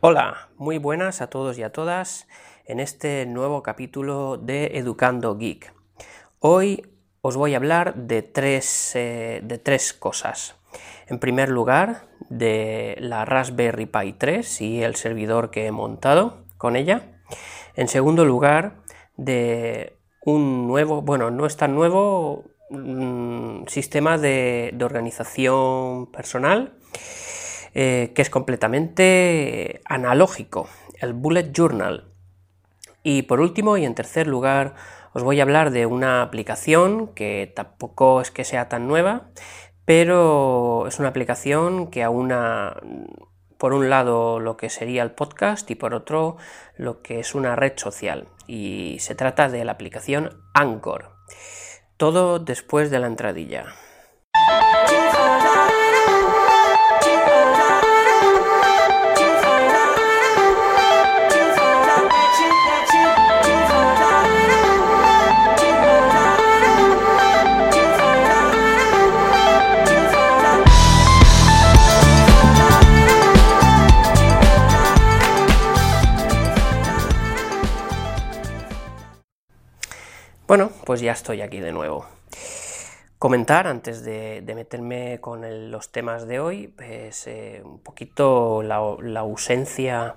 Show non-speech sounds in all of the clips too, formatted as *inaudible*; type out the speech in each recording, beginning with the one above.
Hola, muy buenas a todos y a todas en este nuevo capítulo de Educando Geek. Hoy os voy a hablar de tres, eh, de tres cosas. En primer lugar, de la Raspberry Pi 3 y el servidor que he montado con ella. En segundo lugar, de un nuevo, bueno, no es tan nuevo, mm, sistema de, de organización personal eh, que es completamente analógico, el Bullet Journal. Y por último y en tercer lugar, os voy a hablar de una aplicación que tampoco es que sea tan nueva, pero es una aplicación que aúna por un lado lo que sería el podcast y por otro lo que es una red social. Y se trata de la aplicación Anchor. Todo después de la entradilla. Pues ya estoy aquí de nuevo. Comentar antes de, meterme con los temas de hoy, pues eh, un poquito la, ausencia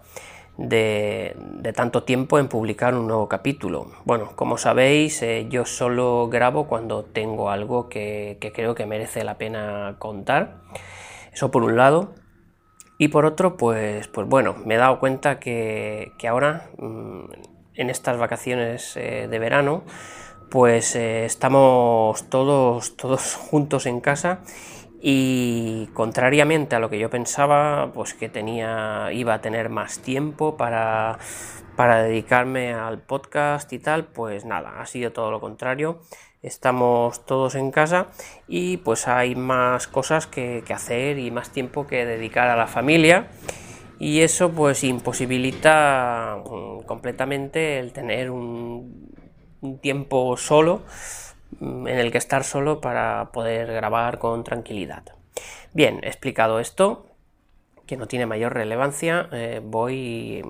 de, tanto tiempo en publicar un nuevo capítulo. Bueno, como sabéis, eh, yo solo grabo cuando tengo algo que, creo que merece la pena contar. Eso por un lado. Y por otro, pues, pues bueno, me he dado cuenta que, ahora, mm, en estas vacaciones eh, de verano, pues eh, estamos todos, todos *laughs* juntos en casa y contrariamente a lo que yo pensaba, pues que tenía, iba a tener más tiempo para, para dedicarme al podcast y tal, pues nada, ha sido todo lo contrario. Estamos todos en casa y pues hay más cosas que, que hacer y más tiempo que dedicar a la familia y eso pues imposibilita mm, completamente el tener un un tiempo solo mm, en el que estar solo para poder grabar con tranquilidad. Bien, explicado esto, que no tiene mayor relevancia, eh, voy,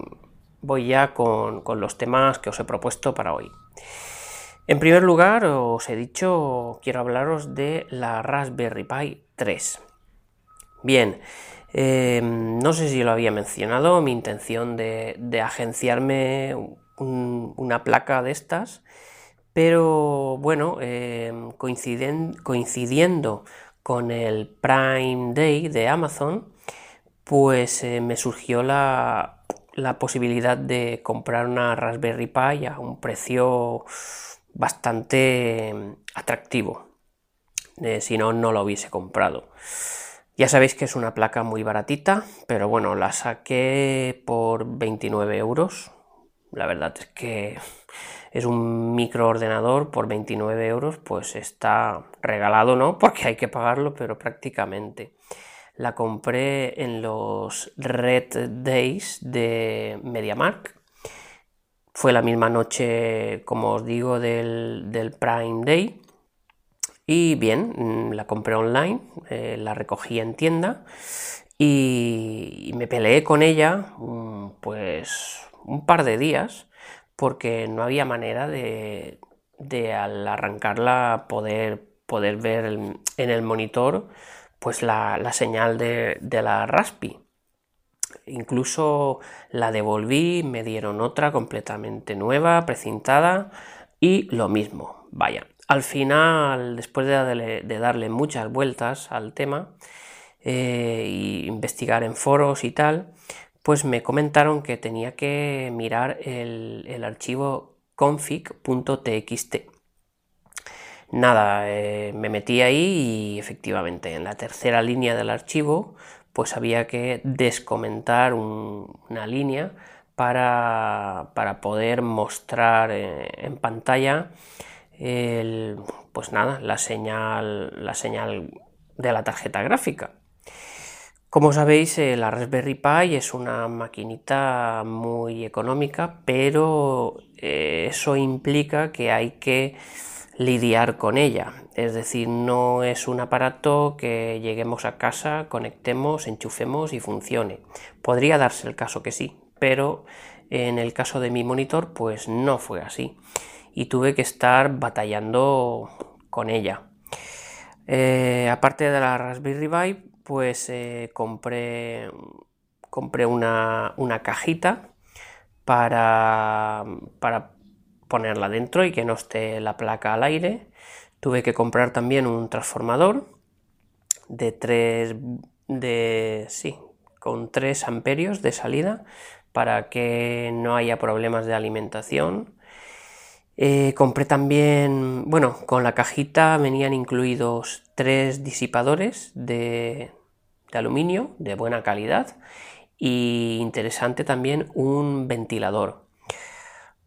voy ya con, los temas que os he propuesto para hoy. En primer lugar, os he dicho, quiero hablaros de la Raspberry Pi 3. Bien, eh, no sé si lo había mencionado, mi intención de agenciarme una placa de estas, pero bueno, em, coincidiendo con el Prime Day de Amazon, pues eh, me surgió la, posibilidad de comprar una Raspberry Pi a un precio bastante em, atractivo. Eh, si no, no lo hubiese comprado. Ya sabéis que es una placa muy baratita, pero bueno, la saqué por 29 euros, la verdad es que es un microordenador por 29 euros, pues está regalado, ¿no? *laughs* Porque hay que pagarlo, pero prácticamente. La compré en los Red Days de MediaMark. Fue la misma noche, como os digo, del, Prime Day. Y bien, mm, la compré online, eh, la recogí en tienda y me peleé con ella, mm, pues un par de días porque no había manera de, al arrancarla poder, poder ver en el monitor pues la, señal de, la Raspi. Incluso la devolví, me dieron otra completamente nueva, precintada y lo mismo. Vaya, al final, después de darle, muchas vueltas al tema e investigar en foros y tal, pues me comentaron que tenía que mirar el, archivo config.txt. Nada, eh, me metí ahí y efectivamente en la tercera línea del archivo pues había que descomentar una línea para, poder mostrar eh, en pantalla pues nada, la señal, la señal de la tarjeta gráfica. Como sabéis, eh, la Raspberry Pi es una maquinita muy económica, pero eh, eso implica que hay que lidiar con ella. Es decir, no es un aparato que lleguemos a casa, conectemos, enchufemos y funcione. Podría darse el caso que sí, pero en el caso de mi monitor pues no fue así y tuve que estar batallando con ella. Eh, aparte de la Raspberry Pi, pues eh, compré, compré una, cajita para, para ponerla dentro y que no esté la placa al aire. Tuve que comprar también un transformador de 3 de sí, con 3 amperios de salida para que no haya problemas de alimentación. Eh, compré también, bueno, con la cajita venían incluidos tres disipadores de, de aluminio de buena calidad y interesante también un ventilador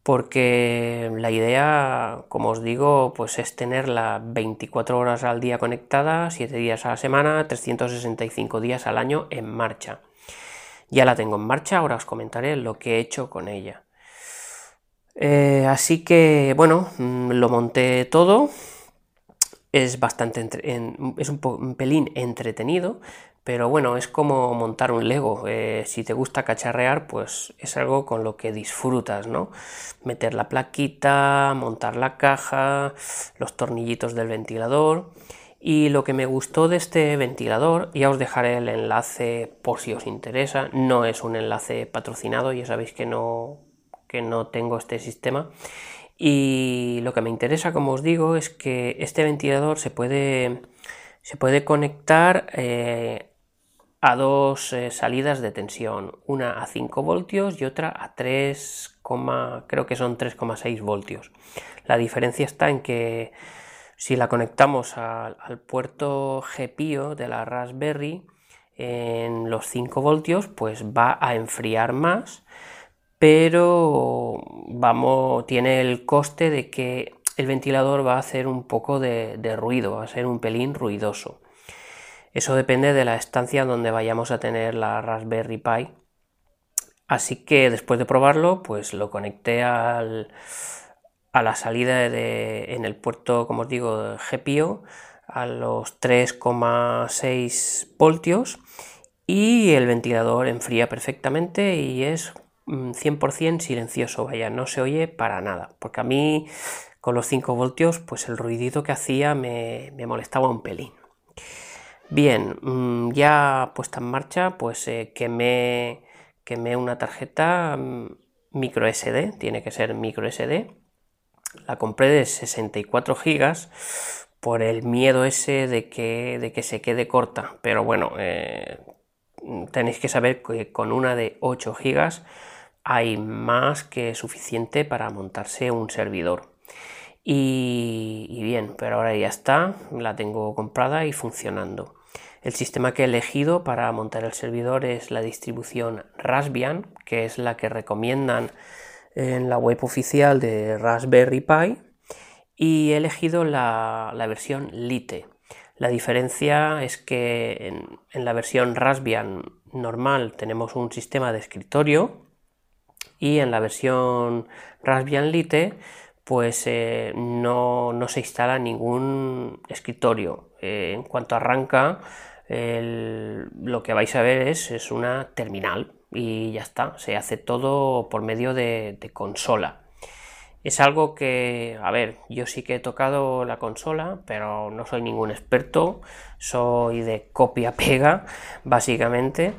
porque la idea, como os digo, pues es tenerla 24 horas al día conectada, 7 días a la semana, 365 días al año en marcha. Ya la tengo en marcha, ahora os comentaré lo que he hecho con ella. Eh, así que, bueno, mm, lo monté todo. Es bastante, es un pelín entretenido, pero bueno, es como montar un Lego. Eh, si te gusta cacharrear, pues es algo con lo que disfrutas, ¿no? Meter la plaquita, montar la caja, los tornillitos del ventilador. Y lo que me gustó de este ventilador, ya os dejaré el enlace por si os interesa, no es un enlace patrocinado, ya sabéis que no, que no tengo este sistema. Y lo que me interesa, como os digo, es que este ventilador se puede, se puede conectar eh, a dos eh, salidas de tensión, una a 5 voltios y otra a 3, creo que son 3,6 voltios. La diferencia está en que si la conectamos al puerto GPIO de la Raspberry en los 5 voltios, pues va a enfriar más, pero vamos, tiene el coste de que el ventilador va a hacer un poco de ruido, va a ser un pelín ruidoso. Eso depende de la estancia donde vayamos a tener la Raspberry Pi. Así que después de probarlo, pues lo conecté al, a la salida de, en el puerto, como os digo, GPIO a los 3,6 voltios y el ventilador enfría perfectamente y es 100% mm, silencioso, vaya, no se oye para nada, porque a mí con los 5 voltios pues el ruidito que hacía me, molestaba un pelín. Bien, mm, ya puesta en marcha, pues eh, quemé, una tarjeta mm, micro SD, tiene que ser micro SD. La compré de 64 gigas por el miedo ese de que, de que se quede corta, pero bueno, eh, tenéis que saber que con una de 8 gigas hay más que suficiente para montarse un servidor. Y, bien, pero ahora ya está, la tengo comprada y funcionando. El sistema que he elegido para montar el servidor es la distribución Raspbian, que es la que recomiendan en la web oficial de Raspberry Pi, y he elegido la, versión Lite. La diferencia es que en, en, la versión Raspbian normal tenemos un sistema de escritorio y en la versión Raspbian Lite pues eh, no, se instala ningún escritorio. Eh, en cuanto arranca, lo que vais a ver es, una terminal y ya está, se hace todo por medio de, consola. Es algo que, a ver, yo sí que he tocado la consola, pero no soy ningún experto, soy de copia-pega, básicamente.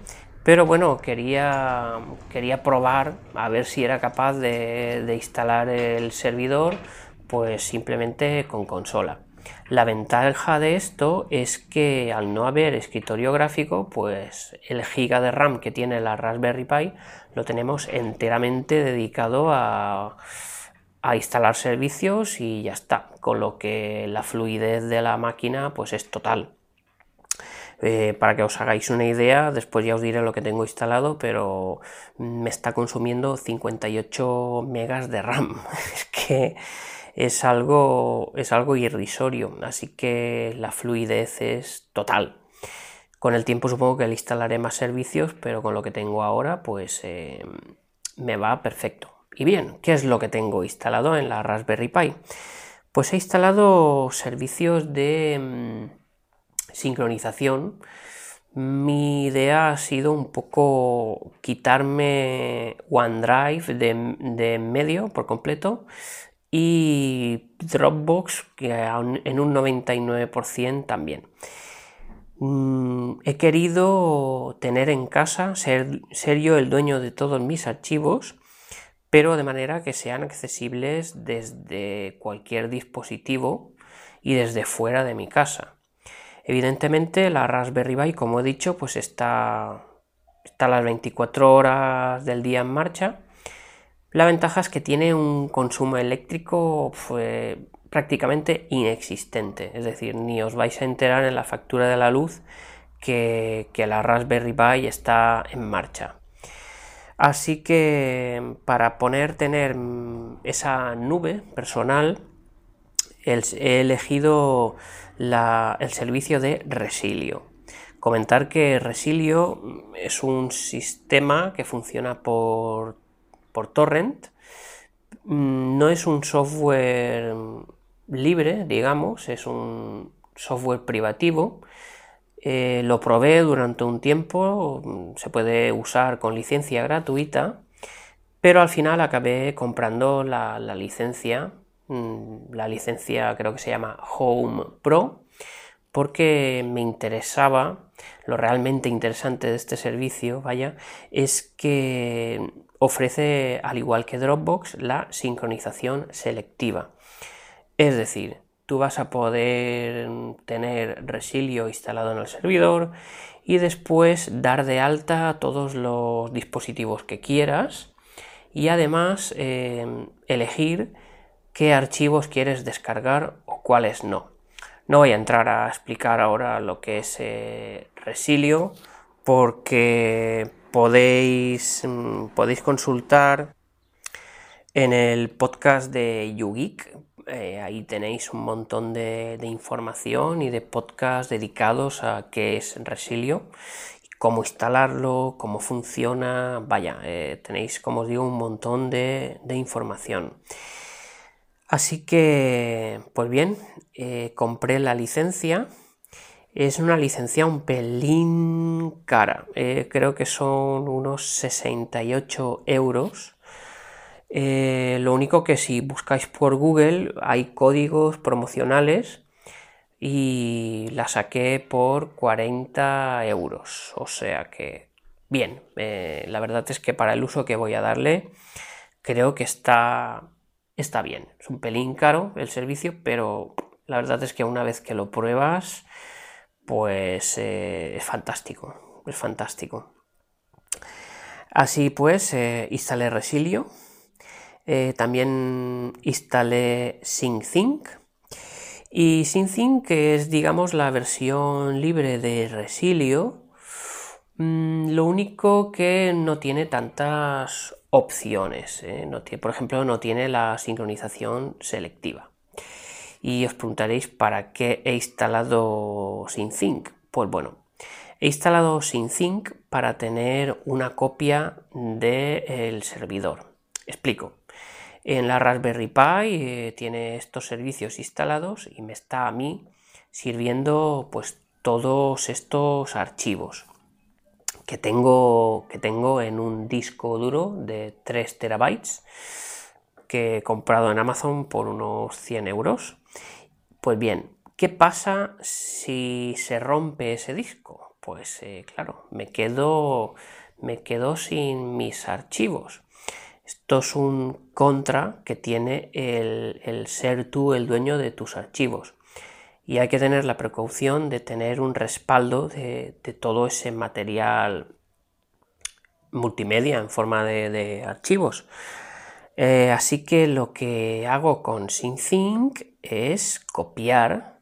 Pero bueno, quería, quería probar a ver si era capaz de, instalar el servidor, pues simplemente con consola. La ventaja de esto es que al no haber escritorio gráfico, pues el giga de RAM que tiene la Raspberry Pi lo tenemos enteramente dedicado a, a instalar servicios y ya está, con lo que la fluidez de la máquina pues es total. Eh, para que os hagáis una idea, después ya os diré lo que tengo instalado, pero me está consumiendo 58 megas de RAM. *laughs* es que es algo, es algo irrisorio, así que la fluidez es total. Con el tiempo supongo que le instalaré más servicios, pero con lo que tengo ahora, pues eh, me va perfecto. Y bien, ¿qué es lo que tengo instalado en la Raspberry Pi? Pues he instalado servicios de mm, sincronización. Mi idea ha sido un poco quitarme OneDrive de, de medio por completo y Dropbox que en un 99% también. Mm, he querido tener en casa, ser, ser, yo el dueño de todos mis archivos, pero de manera que sean accesibles desde cualquier dispositivo y desde fuera de mi casa. Evidentemente la Raspberry Pi, como he dicho, pues está, está a las 24 horas del día en marcha. La ventaja es que tiene un consumo eléctrico pues, prácticamente inexistente, es decir, ni os vais a enterar en la factura de la luz que, la Raspberry Pi está en marcha. Así que para poner tener esa nube personal, he elegido el servicio de Resilio. Comentar que Resilio es un sistema que funciona por, por torrent. Mm, no es un software libre, digamos, es un software privativo. Eh, lo probé durante un tiempo, se puede usar con licencia gratuita, pero al final acabé comprando la, licencia, mm, la licencia creo que se llama Home Pro, porque me interesaba, lo realmente interesante de este servicio, vaya, es que ofrece, al igual que Dropbox, la sincronización selectiva. Es decir, tú vas a poder tener Resilio instalado en el servidor y después dar de alta todos los dispositivos que quieras y además em, elegir qué archivos quieres descargar o cuáles no. No voy a entrar a explicar ahora lo que es eh, Resilio porque podéis, mm, podéis consultar en el podcast de YouGeek eh, ahí tenéis un montón de, información y de podcasts dedicados a qué es Resilio, cómo instalarlo, cómo funciona. Vaya, eh, tenéis, como os digo, un montón de, información. Así que, pues bien, eh, compré la licencia. Es una licencia un pelín cara. creo que son unos 68 euros eh, lo único que si buscáis por Google hay códigos promocionales y la saqué por 40 euros. O sea que, bien, eh, la verdad es que para el uso que voy a darle, creo que está, está bien. Es un pelín caro el servicio, pero la verdad es que una vez que lo pruebas, pues eh, es fantástico, es fantástico. Así pues, instalé Resilio eh, también instalé SyncThink. Y SyncThink es, digamos, la versión libre de Resilio. Mm, lo único que no tiene tantas opciones. ¿eh? por ejemplo, no tiene la sincronización selectiva. Y os preguntaréis para qué he instalado SyncThink. Pues bueno, he instalado SyncThink para tener una copia del servidor. Explico. En la Raspberry Pi eh, tiene estos servicios instalados y me está a mí sirviendo pues todos estos archivos que tengo, que tengo en un disco duro de 3 terabytes que he comprado en Amazon por unos 100 euros. Pues bien, ¿qué pasa si se rompe ese disco? Pues eh, claro, me quedo, me quedo sin mis archivos. Esto es un contra que tiene el, ser tú el dueño de tus archivos. Y hay que tener la precaución de tener un respaldo de, todo ese material multimedia en forma de, archivos. Eh, así que lo que hago con SyncThink es copiar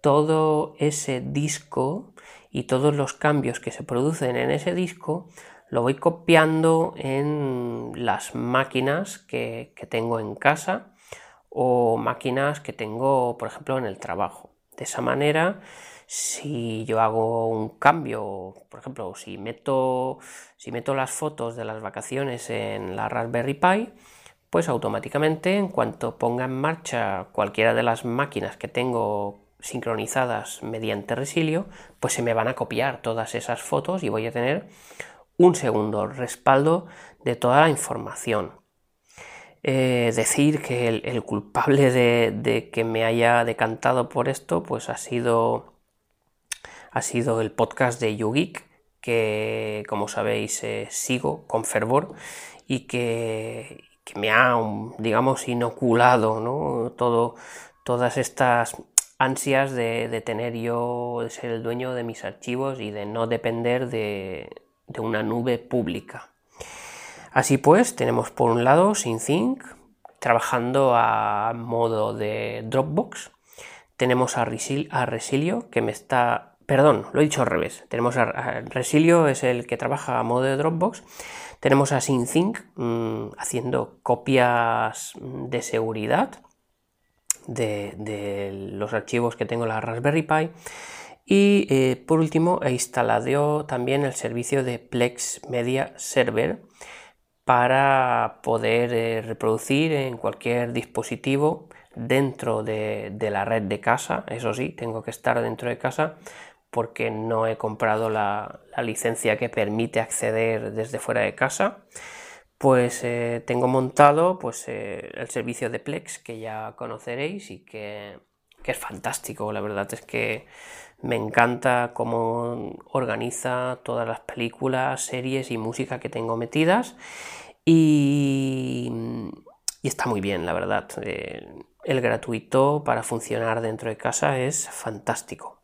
todo ese disco y todos los cambios que se producen en ese disco lo voy copiando en las máquinas que, tengo en casa o máquinas que tengo, por ejemplo, en el trabajo. De esa manera, si yo hago un cambio, por ejemplo, si meto, si meto las fotos de las vacaciones en la Raspberry Pi, pues automáticamente en cuanto ponga en marcha cualquiera de las máquinas que tengo sincronizadas mediante Resilio, pues se me van a copiar todas esas fotos y voy a tener un segundo respaldo de toda la información. Eh, decir que el, culpable de, que me haya decantado por esto, pues ha sido, ha sido el podcast de YouGeek, que como sabéis eh, sigo con fervor y que, me ha, digamos, inoculado ¿no? Todo, todas estas ansias de, tener yo, de ser el dueño de mis archivos y de no depender de, una nube pública. Así pues, tenemos por un lado SyncThink trabajando a modo de Dropbox. Tenemos a, Resilio que me está... Perdón, lo he dicho al revés. Tenemos a, Resilio es el que trabaja a modo de Dropbox. Tenemos a SyncThink mm, haciendo copias de seguridad de, los archivos que tengo en la Raspberry Pi. Y eh, por último he instalado también el servicio de Plex Media Server para poder eh, reproducir en cualquier dispositivo dentro de, la red de casa. Eso sí, tengo que estar dentro de casa porque no he comprado la licencia que permite acceder desde fuera de casa pues eh, tengo montado pues, eh, el servicio de Plex que ya conoceréis y que, es fantástico. La verdad es que me encanta cómo organiza todas las películas, series y música que tengo metidas y, está muy bien, la verdad. Eh, el gratuito para funcionar dentro de casa es fantástico.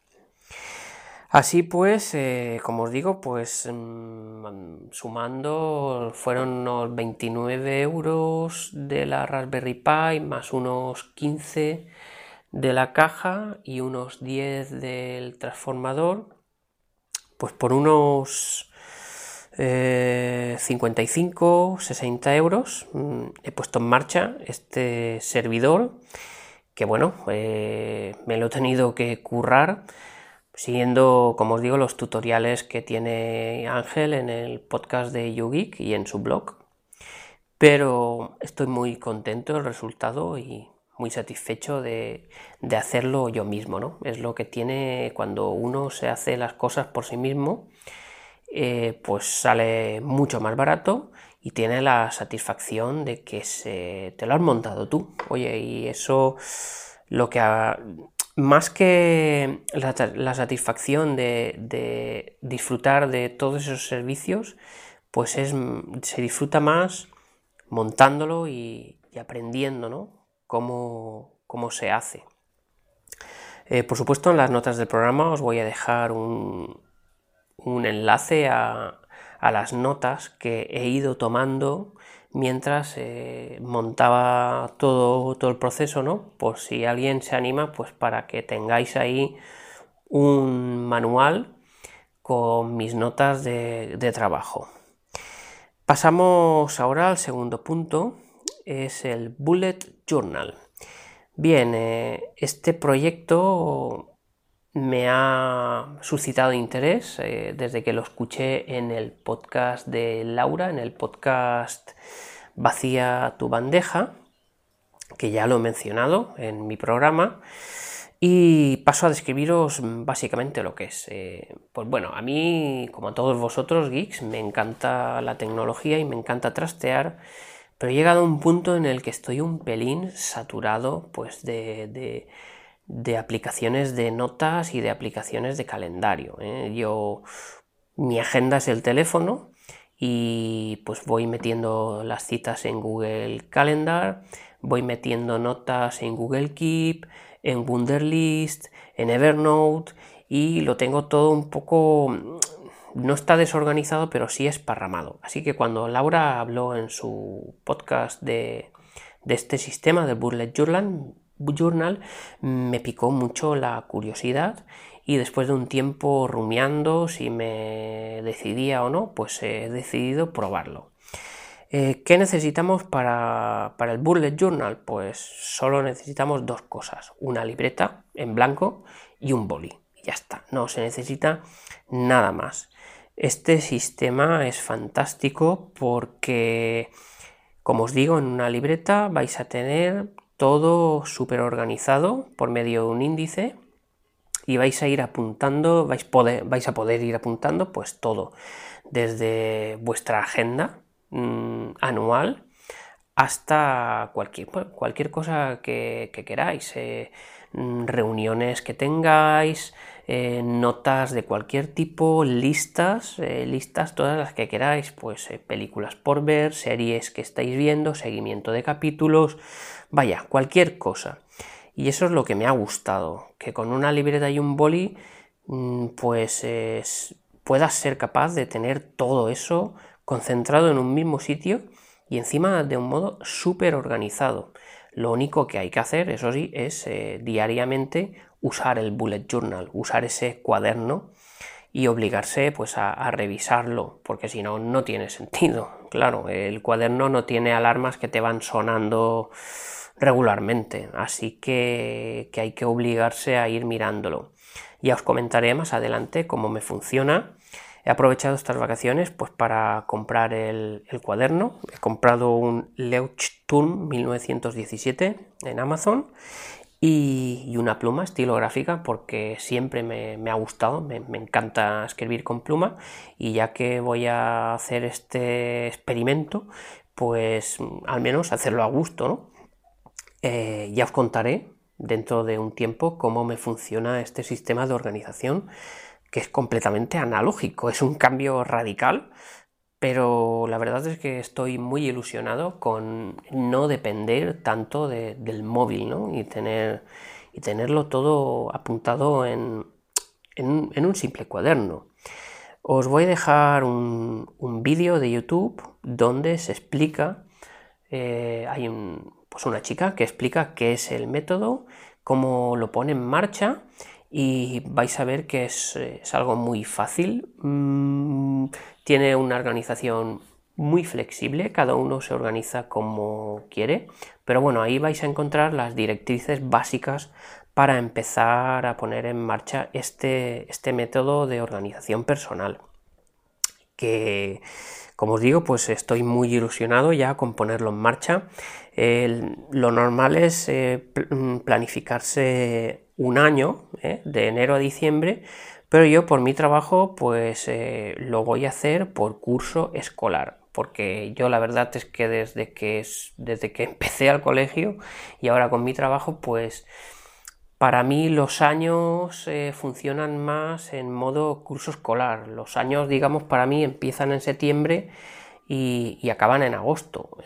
Así pues, eh, como os digo, pues mm, sumando fueron unos 29 euros de la Raspberry Pi más unos 15 de la caja y unos 10 del transformador, pues por unos 55, eh, 60 euros mm, he puesto en marcha este servidor que bueno, eh, me lo he tenido que currar siguiendo, como os digo, los tutoriales que tiene Ángel en el podcast de YouGeek y en su blog. Pero estoy muy contento del resultado y muy satisfecho de, hacerlo yo mismo, ¿no? Es lo que tiene cuando uno se hace las cosas por sí mismo, eh, pues sale mucho más barato y tiene la satisfacción de que se, te lo has montado tú. Oye, y eso lo que más que la, satisfacción de, disfrutar de todos esos servicios, pues es, se disfruta más montándolo y, aprendiendo ¿no? Cómo, se hace. Eh, por supuesto, en las notas del programa os voy a dejar un, enlace a, a, las notas que he ido tomando mientras eh, montaba todo, todo el proceso, ¿no? Por si alguien se anima, pues para que tengáis ahí un manual con mis notas de, trabajo. Pasamos ahora al segundo punto, es el Bullet Journal. Bien, eh, este proyecto me ha suscitado interés eh, desde que lo escuché en el podcast de Laura, en el podcast Vacía tu bandeja, que ya lo he mencionado en mi programa. Y paso a describiros básicamente lo que es. Eh, pues bueno, a mí, como a todos vosotros, geeks, me encanta la tecnología y me encanta trastear, pero he llegado a un punto en el que estoy un pelín saturado pues de de aplicaciones de notas y de aplicaciones de calendario. ¿eh? Yo, mi agenda es el teléfono y pues voy metiendo las citas en Google Calendar, voy metiendo notas en Google Keep, en Wunderlist, en Evernote y lo tengo todo un poco no está desorganizado, pero sí esparramado. Así que cuando Laura habló en su podcast de, este sistema del Bullet Journal, Journal me picó mucho la curiosidad y después de un tiempo rumiando si me decidía o no, pues he decidido probarlo. Eh, ¿Qué necesitamos para, el Bullet Journal? Pues solo necesitamos dos cosas, una libreta en blanco y un boli. Ya está, no se necesita nada más. Este sistema es fantástico porque Como os digo, en una libreta vais a tener todo súper organizado por medio de un índice y vais a ir apuntando, vais, vais a poder ir apuntando pues todo, desde vuestra agenda mm, anual hasta cualquier, cualquier cosa que, queráis, eh, mm, reuniones que tengáis, eh, notas de cualquier tipo, listas, eh, listas todas las que queráis, pues películas por ver, series que estáis viendo, seguimiento de capítulos, vaya, cualquier cosa. Y eso es lo que me ha gustado, que con una libreta y un boli, mm, pues puedas ser capaz de tener todo eso concentrado en un mismo sitio y encima de un modo súper organizado. Lo único que hay que hacer, eso sí, es eh, diariamente usar el bullet journal, usar ese cuaderno y obligarse pues a, revisarlo, porque si no, no tiene *laughs* sentido. Claro, el cuaderno no tiene alarmas que te van sonando regularmente, así que, hay que obligarse a ir mirándolo. Ya os comentaré más adelante cómo me funciona He aprovechado estas vacaciones pues, para comprar el, cuaderno. He comprado un Leuchtturm 1917 en Amazon y, una pluma estilográfica porque siempre me, ha gustado, me, encanta escribir con pluma y ya que voy a hacer este experimento, pues al menos hacerlo a gusto, ¿no? Eh, ya os contaré dentro de un tiempo cómo me funciona este sistema de organización que es completamente analógico, es un cambio radical, pero la verdad es que estoy muy ilusionado con no depender tanto del móvil ¿no? y, tener, y tenerlo todo apuntado en, un simple cuaderno. Os voy a dejar un, vídeo de YouTube donde se explica, eh, hay pues una chica que explica qué es el método, cómo lo pone en marcha y vais a ver que es, algo muy fácil. Mm, tiene una organización muy flexible, cada uno se organiza como quiere, pero bueno, ahí vais a encontrar las directrices básicas para empezar a poner en marcha este, este método de organización personal. Que, como os digo, pues estoy muy ilusionado ya con ponerlo en marcha. lo normal es eh, mm, planificarse un año, ¿eh? de enero a diciembre, pero yo por mi trabajo pues eh, lo voy a hacer por curso escolar, porque yo la verdad es que desde que, desde que *laughs* empecé al colegio y ahora con mi trabajo pues para mí los años eh, funcionan más en modo curso escolar. Los años, digamos, para mí empiezan en septiembre y, acaban en agosto.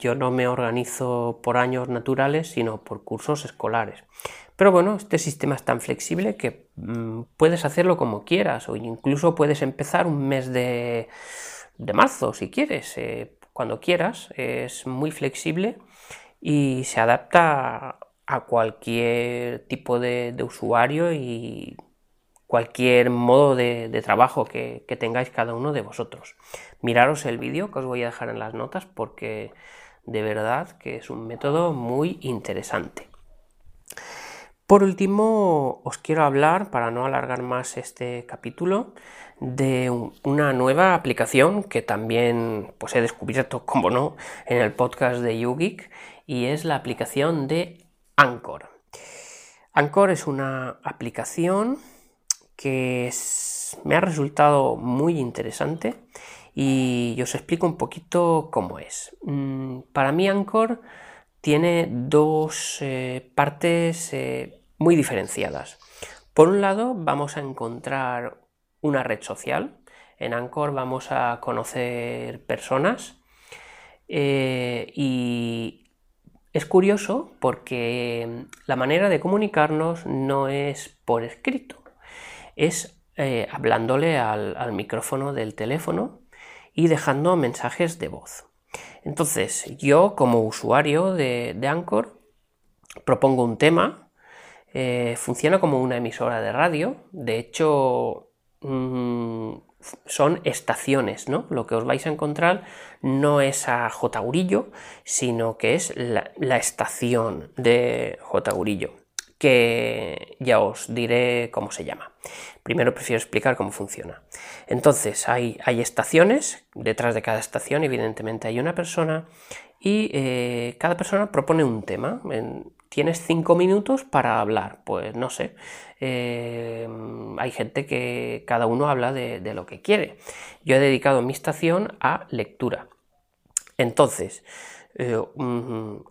yo no me organizo por años naturales, sino por cursos escolares. Pero bueno, este sistema es tan flexible que mm, puedes hacerlo como quieras o incluso puedes empezar un mes de, marzo si quieres, eh, cuando quieras. Es muy flexible y se adapta a cualquier tipo de, usuario y cualquier modo de, trabajo que, que, tengáis cada uno de vosotros. Miraros el vídeo que os voy a dejar en las notas porque de verdad que es un método muy interesante. Por último, os quiero hablar, para no alargar más este capítulo, de una nueva aplicación que también pues, he descubierto, *laughs* como no, en el podcast de YouGeek, y es la aplicación de Anchor. Anchor es una aplicación que me ha resultado muy interesante y os explico un poquito cómo es. Mm, para mí Anchor tiene dos eh, partes eh, muy diferenciadas. Por un lado, vamos a encontrar una red social. En Anchor vamos a conocer personas eh, y es curioso porque la manera de comunicarnos no es por escrito, es hablándole al, micrófono del teléfono y dejando mensajes de voz. Entonces, yo como usuario de, Anchor propongo un tema, eh, funciona como una emisora de radio, de hecho mm, son estaciones, ¿no? Lo que os vais a encontrar no es a J. sino que es la, estación de J. que ya os diré cómo se llama. Primero prefiero explicar cómo funciona. Entonces, hay, hay estaciones, detrás de cada estación evidentemente hay una persona y eh, cada persona propone un tema. tienes cinco minutos para hablar, pues no sé. Eh, hay gente que cada uno habla de, lo que quiere. Yo he dedicado mi estación a lectura. Entonces, eh,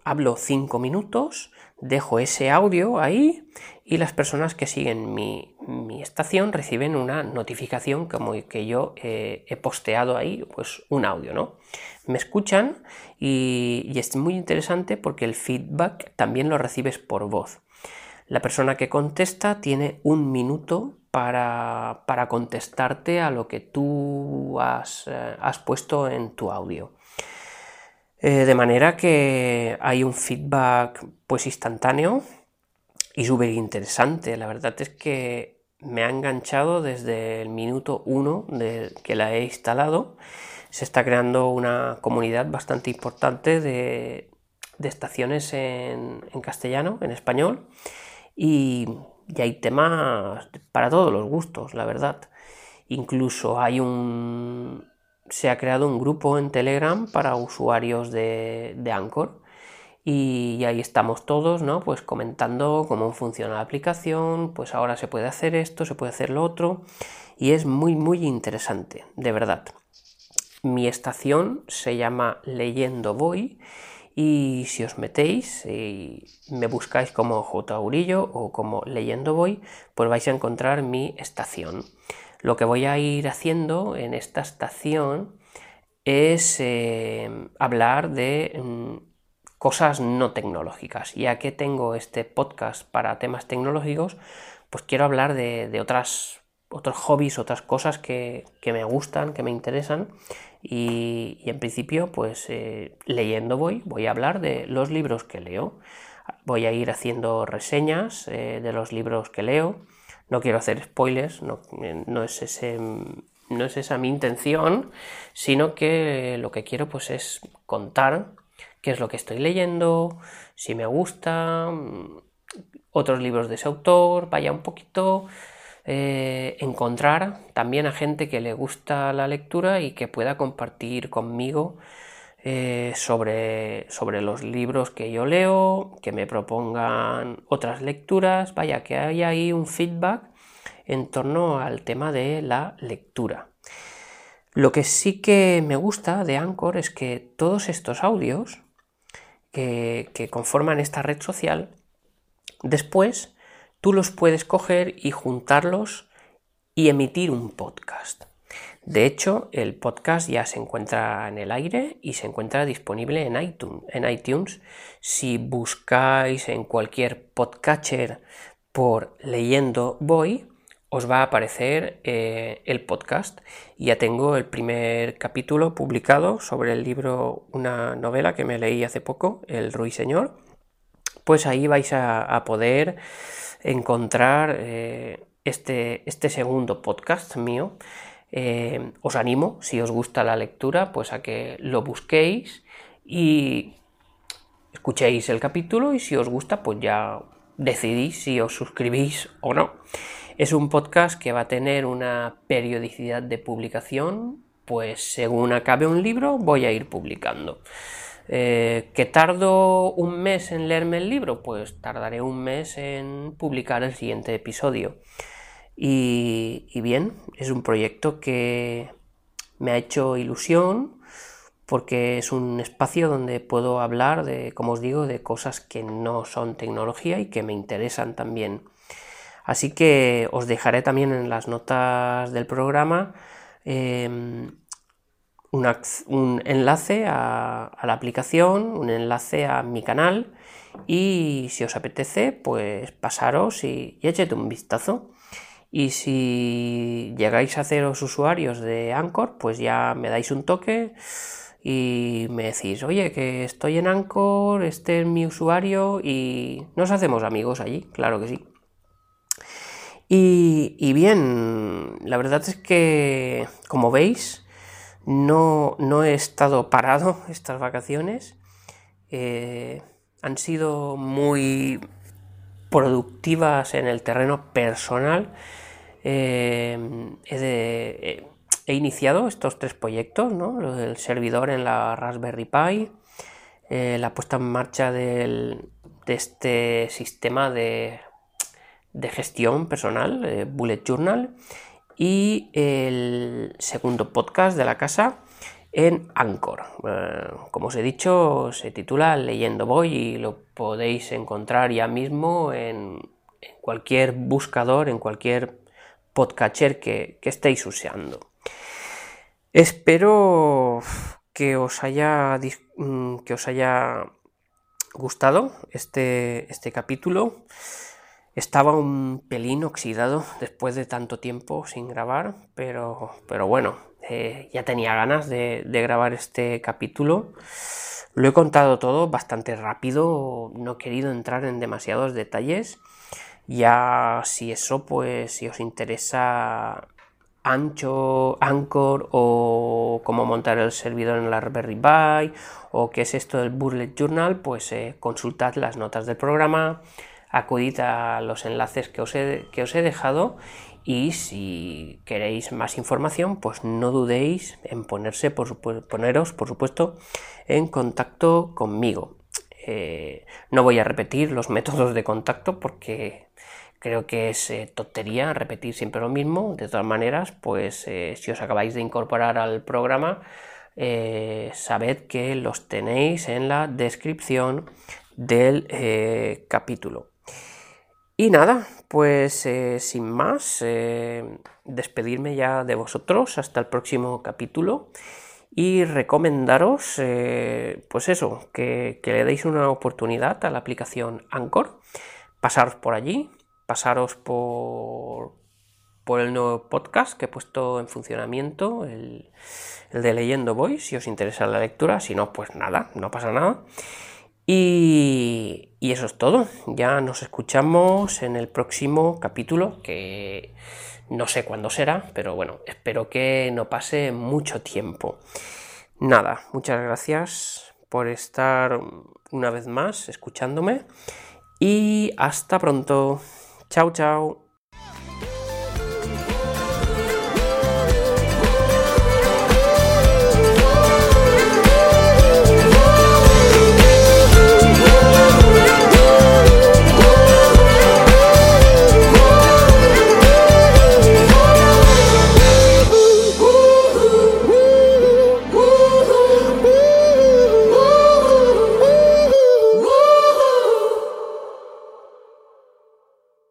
hablo cinco minutos, dejo ese audio ahí y las personas que siguen mi, estación reciben una notificación como que yo eh, he posteado ahí pues un audio, ¿no? Me escuchan y, es muy interesante porque el feedback también lo recibes por voz. La persona que contesta tiene un minuto para, contestarte a lo que tú has, eh, has puesto en tu audio. Eh, de manera que hay un feedback pues instantáneo y súper interesante. La verdad es que me ha enganchado desde el minuto uno de que la he instalado. Se está creando una comunidad bastante importante de, estaciones en, castellano, en español, y hay temas para todos los gustos, la verdad. Incluso hay un, se ha creado un grupo en Telegram para usuarios de, Anchor y, ahí estamos todos, ¿no? Pues comentando cómo funciona la aplicación, pues ahora se puede hacer esto, se puede hacer lo otro y es muy muy interesante, de verdad. Mi estación se llama Leyendo Voy y si os metéis y me buscáis como J. Aurillo o como Leyendo Voy, pues vais a encontrar mi estación. Lo que voy a ir haciendo en esta estación es eh, hablar de mm, cosas no tecnológicas. Ya que tengo este podcast para temas tecnológicos, pues quiero hablar de, otras, otros hobbies, otras cosas que, me gustan, que me interesan. Y, en principio, pues eh, leyendo voy, voy a hablar de los libros que leo. Voy a ir haciendo reseñas eh, de los libros que leo no quiero hacer spoilers, no, es ese, no es esa mi intención, sino que lo que quiero pues es contar qué es lo que estoy leyendo, si me gusta, otros libros de ese autor, vaya un poquito eh, encontrar también a gente que le gusta la lectura y que pueda compartir conmigo eh, sobre, sobre los libros que yo leo, que me propongan otras lecturas, vaya, que haya ahí un feedback en torno al tema de la lectura. Lo que sí que me gusta de Anchor es que todos estos audios que, que conforman esta red social, después tú los puedes coger y juntarlos y emitir un podcast. De hecho, el podcast ya se encuentra en el aire y se encuentra disponible en iTunes. En iTunes si buscáis en cualquier podcatcher por leyendo voy, os va a aparecer eh, el podcast. Ya tengo el primer capítulo publicado sobre el libro, una novela que me leí hace poco, El Ruiseñor. Pues ahí vais a, poder encontrar eh, este, este segundo podcast mío eh, os animo, si os gusta la lectura, pues a que lo busquéis y escuchéis el capítulo y si os gusta, pues ya decidís si os suscribís o no. Es un podcast que va a tener una periodicidad de publicación, pues según acabe un libro voy a ir publicando. Eh, ¿Que tardo un mes en leerme el libro? Pues tardaré un mes en publicar el siguiente episodio. Y, bien, es un proyecto que me ha hecho ilusión porque es un espacio donde puedo hablar de, como os digo, de cosas que no son tecnología y que me interesan también. Así que os dejaré también en las notas del programa em, un enlace a, la aplicación, un enlace a mi canal y si os apetece, pues pasaros y, y un vistazo. Y si llegáis a los usuarios de Anchor, pues ya me dais un toque y me decís, oye, que estoy en Anchor, este es mi usuario y nos hacemos amigos allí, claro que sí. Y, bien, la verdad es que, como veis, no, no he estado parado estas vacaciones. Eh, han sido muy productivas en el terreno personal. Eh, he, iniciado estos tres proyectos, ¿no? el servidor en la Raspberry Pi, eh, la puesta en marcha de este sistema de, gestión personal, eh, Bullet Journal, y el segundo podcast de la casa en Anchor. Eh, como os he dicho, se titula Leyendo Voy y lo podéis encontrar ya mismo en, cualquier buscador, en cualquier podcatcher que, que estéis usando. Espero que os haya, mm, que os haya gustado este, este capítulo. Estaba un pelín oxidado después de tanto tiempo sin grabar, pero, pero bueno, eh, ya tenía ganas de, grabar este capítulo. Lo he contado todo bastante rápido, no he querido entrar en demasiados detalles. Ya si eso, pues si os interesa Ancho, Anchor o cómo montar el servidor en la Raspberry Pi o qué es esto del Bullet Journal, pues eh, consultad las notas del programa, acudid a los enlaces que os he, que os he dejado y si queréis más información, pues no dudéis en ponerse, por, poneros, por supuesto, en contacto conmigo. Eh, no voy a repetir los *laughs* métodos de contacto porque creo que es eh, tontería repetir siempre lo mismo. De todas maneras, pues eh, si os acabáis de incorporar al programa, sabed que los tenéis en la descripción del capítulo. Y nada, pues eh, sin más, eh, despedirme ya de vosotros hasta el próximo capítulo y recomendaros, eh, pues eso, que, le deis una oportunidad a la aplicación Anchor, pasaros por allí, pasaros por, por el nuevo podcast que he puesto en funcionamiento, el, el de Leyendo Voy, si os interesa la lectura, si no, pues nada, no pasa nada. Y, eso es todo. Ya nos escuchamos en el próximo capítulo, que no sé cuándo será, pero bueno, espero que no pase mucho tiempo. Nada, muchas gracias por estar una vez más escuchándome y hasta pronto. Chao, chao.